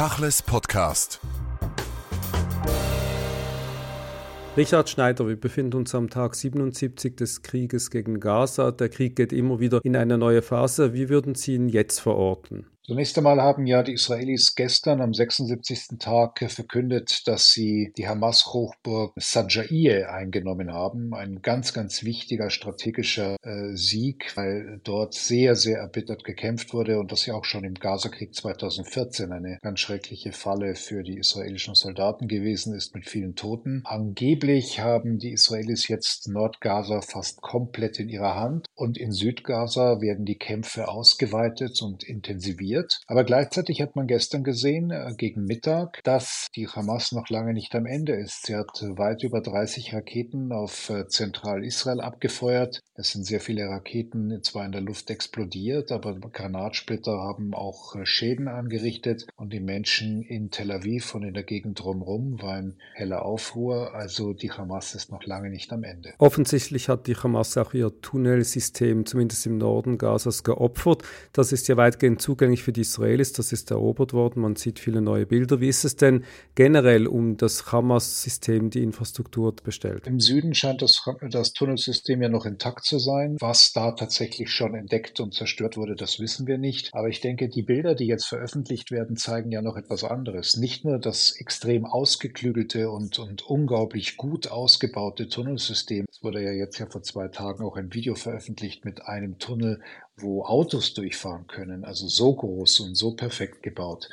Tachles Podcast. Richard Schneider, wir befinden uns am Tag 77 des Krieges gegen Gaza. Der Krieg geht immer wieder in eine neue Phase. Wie würden Sie ihn jetzt verorten? Zunächst einmal haben ja die Israelis gestern am 76. Tag verkündet, dass sie die Hamas-Hochburg Sajaieh eingenommen haben. Ein ganz, ganz wichtiger strategischer äh, Sieg, weil dort sehr, sehr erbittert gekämpft wurde und das ja auch schon im Gazakrieg 2014 eine ganz schreckliche Falle für die israelischen Soldaten gewesen ist mit vielen Toten. Angeblich haben die Israelis jetzt Nordgaza fast komplett in ihrer Hand und in Südgaza werden die Kämpfe ausgeweitet und intensiviert passiert. Aber gleichzeitig hat man gestern gesehen, äh, gegen Mittag, dass die Hamas noch lange nicht am Ende ist. Sie hat weit über 30 Raketen auf äh, Zentral-Israel abgefeuert. Es sind sehr viele Raketen zwar in der Luft explodiert, aber Granatsplitter haben auch äh, Schäden angerichtet und die Menschen in Tel Aviv und in der Gegend drumherum waren heller Aufruhr. Also die Hamas ist noch lange nicht am Ende. Offensichtlich hat die Hamas auch ihr Tunnelsystem, zumindest im Norden Gazas, geopfert. Das ist ja weitgehend zugänglich für für die Israelis, das ist erobert worden, man sieht viele neue Bilder. Wie ist es denn generell um das Hamas-System, die Infrastruktur bestellt? Im Süden scheint das, das Tunnelsystem ja noch intakt zu sein. Was da tatsächlich schon entdeckt und zerstört wurde, das wissen wir nicht. Aber ich denke, die Bilder, die jetzt veröffentlicht werden, zeigen ja noch etwas anderes. Nicht nur das extrem ausgeklügelte und, und unglaublich gut ausgebaute Tunnelsystem. Es wurde ja jetzt ja vor zwei Tagen auch ein Video veröffentlicht mit einem Tunnel, wo Autos durchfahren können, also so groß und so perfekt gebaut,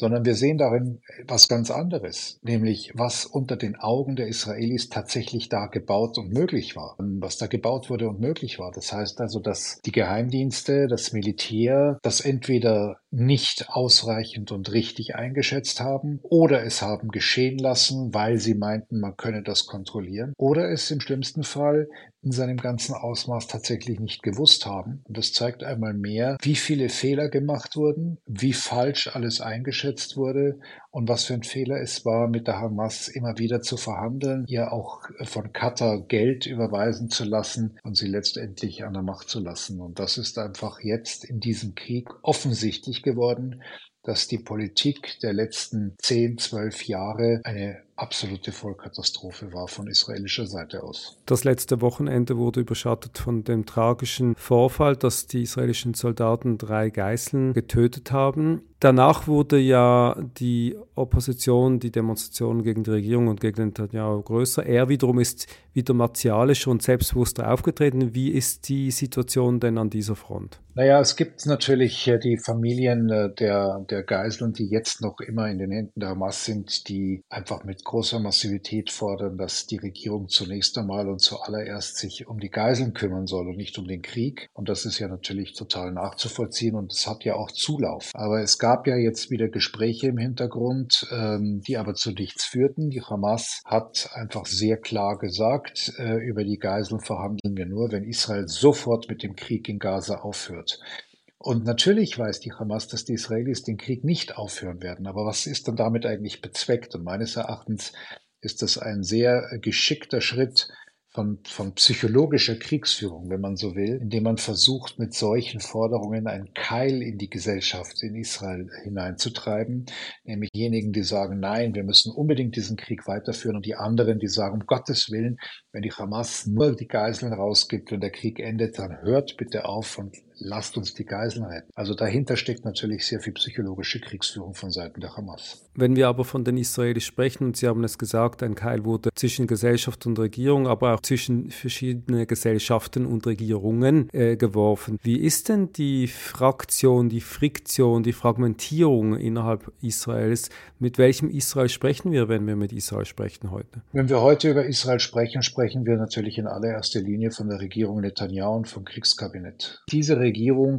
sondern wir sehen darin was ganz anderes, nämlich was unter den Augen der Israelis tatsächlich da gebaut und möglich war, was da gebaut wurde und möglich war. Das heißt also, dass die Geheimdienste, das Militär das entweder nicht ausreichend und richtig eingeschätzt haben oder es haben geschehen lassen, weil sie meinten, man könne das kontrollieren oder es im schlimmsten Fall in seinem ganzen Ausmaß tatsächlich nicht gewusst haben. Und das zeigt einmal mehr, wie viele Fehler gemacht wurden, wie falsch alles eingeschätzt wurde und was für ein Fehler es war, mit der Hamas immer wieder zu verhandeln, ihr auch von Katar Geld überweisen zu lassen und sie letztendlich an der Macht zu lassen. Und das ist einfach jetzt in diesem Krieg offensichtlich geworden, dass die Politik der letzten 10, 12 Jahre eine absolute Vollkatastrophe war von israelischer Seite aus. Das letzte Wochenende wurde überschattet von dem tragischen Vorfall, dass die israelischen Soldaten drei Geiseln getötet haben. Danach wurde ja die Opposition, die Demonstration gegen die Regierung und gegen Netanyahu größer. Er wiederum ist wieder martialischer und selbstbewusster aufgetreten. Wie ist die Situation denn an dieser Front? Naja, es gibt natürlich äh, die Familien äh, der, der Geiseln, die jetzt noch immer in den Händen der Hamas sind, die einfach mit großer Massivität fordern, dass die Regierung zunächst einmal und zuallererst sich um die Geiseln kümmern soll und nicht um den Krieg. Und das ist ja natürlich total nachzuvollziehen und es hat ja auch Zulauf. Aber es gab ja jetzt wieder Gespräche im Hintergrund, ähm, die aber zu nichts führten. Die Hamas hat einfach sehr klar gesagt, äh, über die Geiseln verhandeln wir nur, wenn Israel sofort mit dem Krieg in Gaza aufhört. Und natürlich weiß die Hamas, dass die Israelis den Krieg nicht aufhören werden. Aber was ist dann damit eigentlich bezweckt? Und meines Erachtens ist das ein sehr geschickter Schritt von, von psychologischer Kriegsführung, wenn man so will, indem man versucht, mit solchen Forderungen einen Keil in die Gesellschaft in Israel hineinzutreiben, nämlich diejenigen, die sagen, nein, wir müssen unbedingt diesen Krieg weiterführen und die anderen, die sagen, um Gottes Willen, wenn die Hamas nur die Geiseln rausgibt und der Krieg endet, dann hört bitte auf und lasst uns die Geiseln retten. Also dahinter steckt natürlich sehr viel psychologische Kriegsführung von Seiten der Hamas. Wenn wir aber von den Israelis sprechen, und Sie haben es gesagt, ein Keil wurde zwischen Gesellschaft und Regierung, aber auch zwischen verschiedene Gesellschaften und Regierungen äh, geworfen. Wie ist denn die Fraktion, die Friktion, die Fragmentierung innerhalb Israels? Mit welchem Israel sprechen wir, wenn wir mit Israel sprechen heute? Wenn wir heute über Israel sprechen, sprechen wir natürlich in allererster Linie von der Regierung Netanyahu und vom Kriegskabinett. Diese Regierung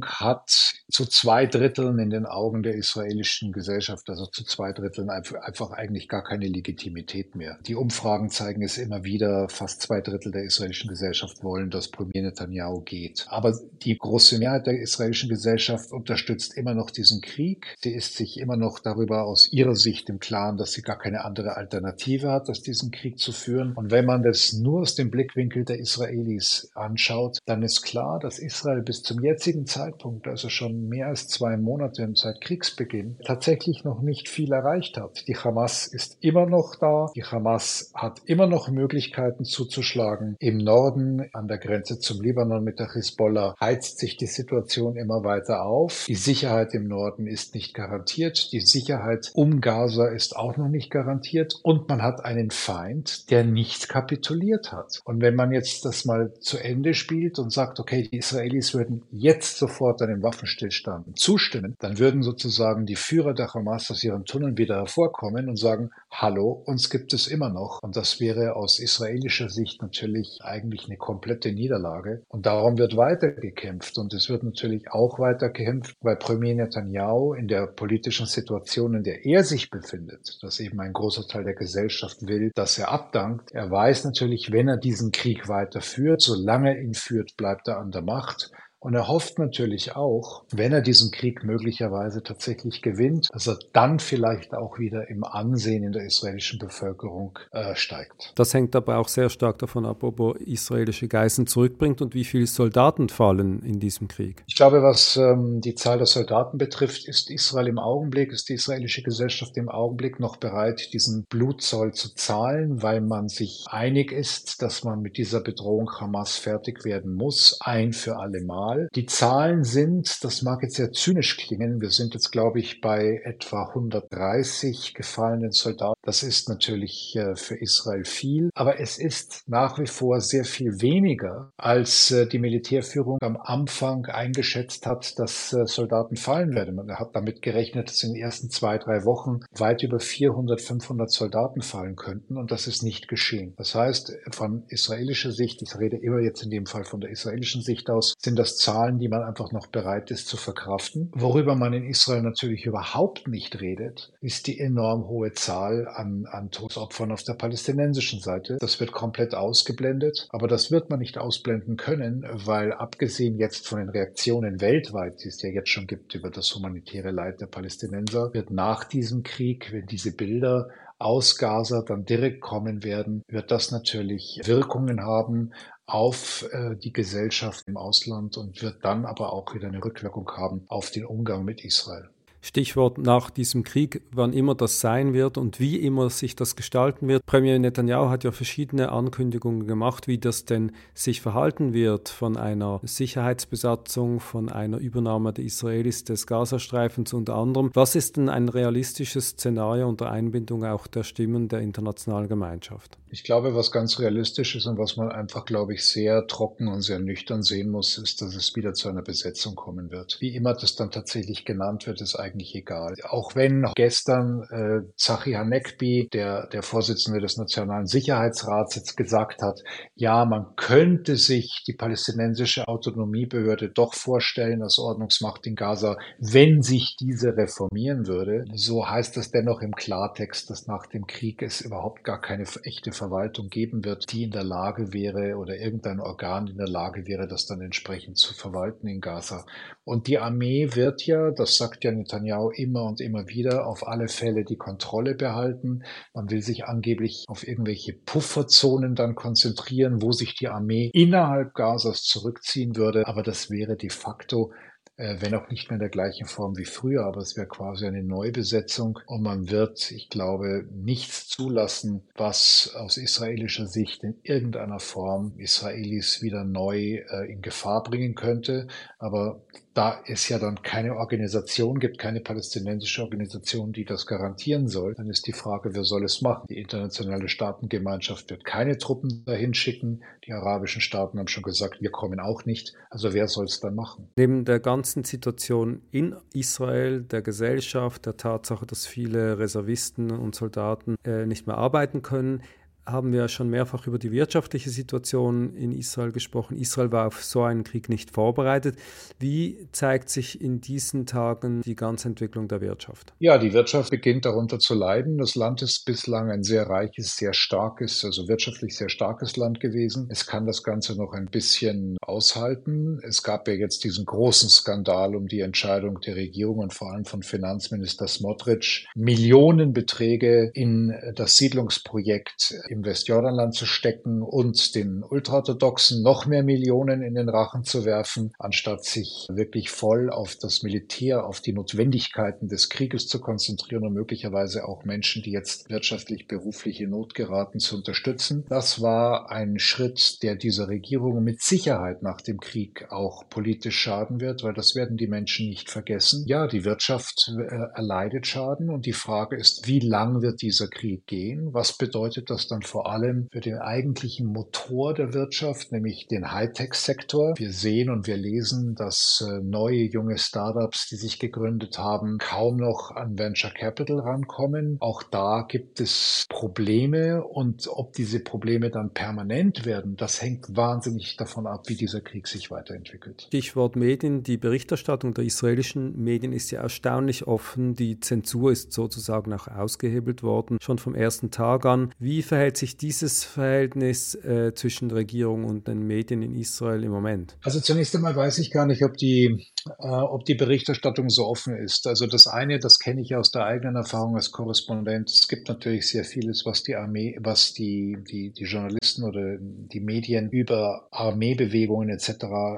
hat zu zwei Dritteln in den Augen der israelischen Gesellschaft, also zu zwei Dritteln einfach eigentlich gar keine Legitimität mehr. Die Umfragen zeigen es immer wieder, fast zwei Drittel der israelischen Gesellschaft wollen, dass Premier Netanyahu geht. Aber die große Mehrheit der israelischen Gesellschaft unterstützt immer noch diesen Krieg. Sie ist sich immer noch darüber aus ihrer Sicht im Klaren, dass sie gar keine andere Alternative hat, als diesen Krieg zu führen. Und wenn man das nur aus dem Blickwinkel der Israelis anschaut, dann ist klar, dass Israel bis zum jetzigen jetzigen Zeitpunkt, also schon mehr als zwei Monate seit Kriegsbeginn, tatsächlich noch nicht viel erreicht hat. Die Hamas ist immer noch da. Die Hamas hat immer noch Möglichkeiten zuzuschlagen. Im Norden, an der Grenze zum Libanon mit der Hisbollah, heizt sich die Situation immer weiter auf. Die Sicherheit im Norden ist nicht garantiert. Die Sicherheit um Gaza ist auch noch nicht garantiert. Und man hat einen Feind, der nicht kapituliert hat. Und wenn man jetzt das mal zu Ende spielt und sagt, okay, die Israelis würden jetzt sofort einem Waffenstillstand zustimmen, dann würden sozusagen die Führer der Hamas aus ihren Tunneln wieder hervorkommen und sagen, hallo, uns gibt es immer noch. Und das wäre aus israelischer Sicht natürlich eigentlich eine komplette Niederlage. Und darum wird weiter gekämpft. Und es wird natürlich auch weiter gekämpft, weil Premier Netanyahu in der politischen Situation, in der er sich befindet, dass eben ein großer Teil der Gesellschaft will, dass er abdankt. Er weiß natürlich, wenn er diesen Krieg weiterführt, solange ihn führt, bleibt er an der Macht. Und er hofft natürlich auch, wenn er diesen Krieg möglicherweise tatsächlich gewinnt, dass er dann vielleicht auch wieder im Ansehen in der israelischen Bevölkerung äh, steigt. Das hängt aber auch sehr stark davon ab, ob er israelische Geiseln zurückbringt und wie viele Soldaten fallen in diesem Krieg. Ich glaube, was ähm, die Zahl der Soldaten betrifft, ist Israel im Augenblick, ist die israelische Gesellschaft im Augenblick noch bereit, diesen Blutzoll zu zahlen, weil man sich einig ist, dass man mit dieser Bedrohung Hamas fertig werden muss, ein für alle Mal. Mal. Die Zahlen sind, das mag jetzt sehr zynisch klingen, wir sind jetzt, glaube ich, bei etwa 130 gefallenen Soldaten. Das ist natürlich äh, für Israel viel, aber es ist nach wie vor sehr viel weniger, als äh, die Militärführung am Anfang eingeschätzt hat, dass äh, Soldaten fallen werden. Man hat damit gerechnet, dass in den ersten zwei, drei Wochen weit über 400, 500 Soldaten fallen könnten und das ist nicht geschehen. Das heißt, von israelischer Sicht, ich rede immer jetzt in dem Fall von der israelischen Sicht aus, sind das Zahlen, die man einfach noch bereit ist zu verkraften. Worüber man in Israel natürlich überhaupt nicht redet, ist die enorm hohe Zahl an, an Todesopfern auf der palästinensischen Seite. Das wird komplett ausgeblendet, aber das wird man nicht ausblenden können, weil abgesehen jetzt von den Reaktionen weltweit, die es ja jetzt schon gibt über das humanitäre Leid der Palästinenser, wird nach diesem Krieg, wenn diese Bilder aus Gaza dann direkt kommen werden, wird das natürlich Wirkungen haben auf äh, die Gesellschaft im Ausland und wird dann aber auch wieder eine Rückwirkung haben auf den Umgang mit Israel. Stichwort nach diesem Krieg, wann immer das sein wird und wie immer sich das gestalten wird. Premier Netanyahu hat ja verschiedene Ankündigungen gemacht, wie das denn sich verhalten wird von einer Sicherheitsbesatzung, von einer Übernahme der Israelis des Gazastreifens unter anderem. Was ist denn ein realistisches Szenario unter Einbindung auch der Stimmen der internationalen Gemeinschaft? Ich glaube, was ganz realistisch ist und was man einfach, glaube ich, sehr trocken und sehr nüchtern sehen muss, ist, dass es wieder zu einer Besetzung kommen wird. Wie immer das dann tatsächlich genannt wird, ist eigentlich egal. Auch wenn gestern äh, Zachi Hanekbi, der, der Vorsitzende des Nationalen Sicherheitsrats, jetzt gesagt hat, ja, man könnte sich die palästinensische Autonomiebehörde doch vorstellen als Ordnungsmacht in Gaza, wenn sich diese reformieren würde. So heißt das dennoch im Klartext, dass nach dem Krieg es überhaupt gar keine echte Verwaltung geben wird, die in der Lage wäre oder irgendein Organ in der Lage wäre, das dann entsprechend zu verwalten in Gaza. Und die Armee wird ja, das sagt ja Netanyahu immer und immer wieder, auf alle Fälle die Kontrolle behalten. Man will sich angeblich auf irgendwelche Pufferzonen dann konzentrieren, wo sich die Armee innerhalb Gazas zurückziehen würde. Aber das wäre de facto wenn auch nicht mehr in der gleichen Form wie früher, aber es wäre quasi eine Neubesetzung und man wird, ich glaube, nichts zulassen, was aus israelischer Sicht in irgendeiner Form Israelis wieder neu äh, in Gefahr bringen könnte. Aber da es ja dann keine Organisation gibt, keine palästinensische Organisation, die das garantieren soll, dann ist die Frage, wer soll es machen? Die internationale Staatengemeinschaft wird keine Truppen dahin schicken. Die arabischen Staaten haben schon gesagt, wir kommen auch nicht. Also wer soll es dann machen? Neben der ganzen Situation in Israel, der Gesellschaft, der Tatsache, dass viele Reservisten und Soldaten äh, nicht mehr arbeiten können, haben wir schon mehrfach über die wirtschaftliche Situation in Israel gesprochen. Israel war auf so einen Krieg nicht vorbereitet. Wie zeigt sich in diesen Tagen die ganze Entwicklung der Wirtschaft? Ja, die Wirtschaft beginnt darunter zu leiden. Das Land ist bislang ein sehr reiches, sehr starkes, also wirtschaftlich sehr starkes Land gewesen. Es kann das Ganze noch ein bisschen aushalten. Es gab ja jetzt diesen großen Skandal um die Entscheidung der Regierung und vor allem von Finanzminister Smotrich, Millionenbeträge in das Siedlungsprojekt im Westjordanland zu stecken und den Ultraorthodoxen noch mehr Millionen in den Rachen zu werfen, anstatt sich wirklich voll auf das Militär, auf die Notwendigkeiten des Krieges zu konzentrieren und möglicherweise auch Menschen, die jetzt wirtschaftlich, beruflich in Not geraten, zu unterstützen. Das war ein Schritt, der dieser Regierung mit Sicherheit nach dem Krieg auch politisch schaden wird, weil das werden die Menschen nicht vergessen. Ja, die Wirtschaft äh, erleidet Schaden und die Frage ist, wie lang wird dieser Krieg gehen? Was bedeutet das dann vor allem für den eigentlichen Motor der Wirtschaft, nämlich den Hightech-Sektor? Wir sehen und wir lesen, dass äh, neue junge Startups, die sich gegründet haben, kaum noch an Venture Capital rankommen. Auch da gibt es Probleme und ob diese Probleme dann permanent werden, das hängt wahnsinnig davon ab, wie dieser Krieg sich weiterentwickelt. Stichwort Medien. Die Berichterstattung der israelischen Medien ist ja erstaunlich offen. Die Zensur ist sozusagen auch ausgehebelt worden, schon vom ersten Tag an. Wie verhält sich dieses Verhältnis äh, zwischen Regierung und den Medien in Israel im Moment? Also zunächst einmal weiß ich gar nicht, ob die äh, ob die Berichterstattung so offen ist. Also das eine, das kenne ich aus der eigenen Erfahrung als Korrespondent. Es gibt natürlich sehr vieles, was die Armee, was die, die, die Journalisten oder die Medien über Armeebewegungen etc.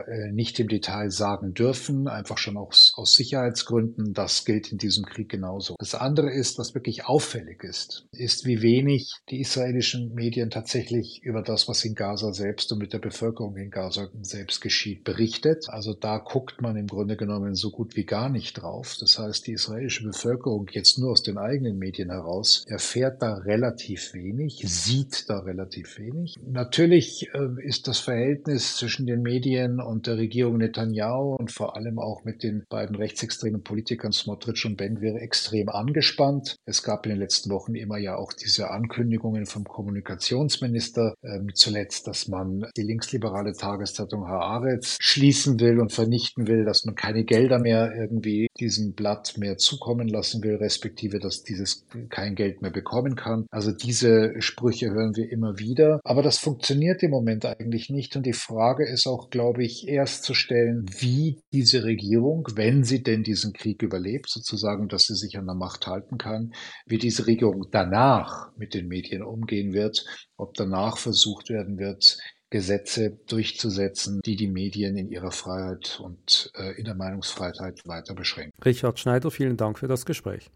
Äh, nicht im Detail sagen dürfen, einfach schon aus, aus Sicherheitsgründen. Das gilt in diesem Krieg genauso. Das andere ist, was wirklich auffällig ist, ist, wie wenig die israelischen Medien tatsächlich über das, was in Gaza selbst und mit der Bevölkerung in Gaza selbst geschieht, berichtet. Also da guckt man im Grunde genommen so gut wie gar nicht drauf. Das heißt, die israelische Bevölkerung jetzt nur aus den eigenen Medien heraus erfährt da relativ wenig, sieht da relativ wenig. Natürlich äh, ist das Verhältnis zwischen den Medien und der Regierung Netanyahu und vor allem auch mit den beiden rechtsextremen Politikern Smotrich und Ben wäre extrem angespannt. Es gab in den letzten Wochen immer ja auch diese Ankündigungen vom Kommunikationsminister, äh, zuletzt, dass man die linksliberale Tageszeitung Haaretz schließen will und vernichten will, dass man keine Gelder mehr irgendwie diesem Blatt mehr zukommen lassen will, respektive dass dieses kein Geld mehr bekommen kann. Also diese Sprüche hören wir immer wieder. Aber das funktioniert im Moment eigentlich nicht. Und die Frage ist auch, glaube ich, erst zu stellen, wie diese Regierung, wenn sie denn diesen Krieg überlebt, sozusagen, dass sie sich an der Macht halten kann, wie diese Regierung danach mit den Medien umgehen wird, ob danach versucht werden wird, Gesetze durchzusetzen, die die Medien in ihrer Freiheit und äh, in der Meinungsfreiheit weiter beschränken. Richard Schneider, vielen Dank für das Gespräch.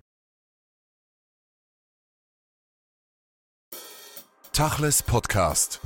Tachles Podcast.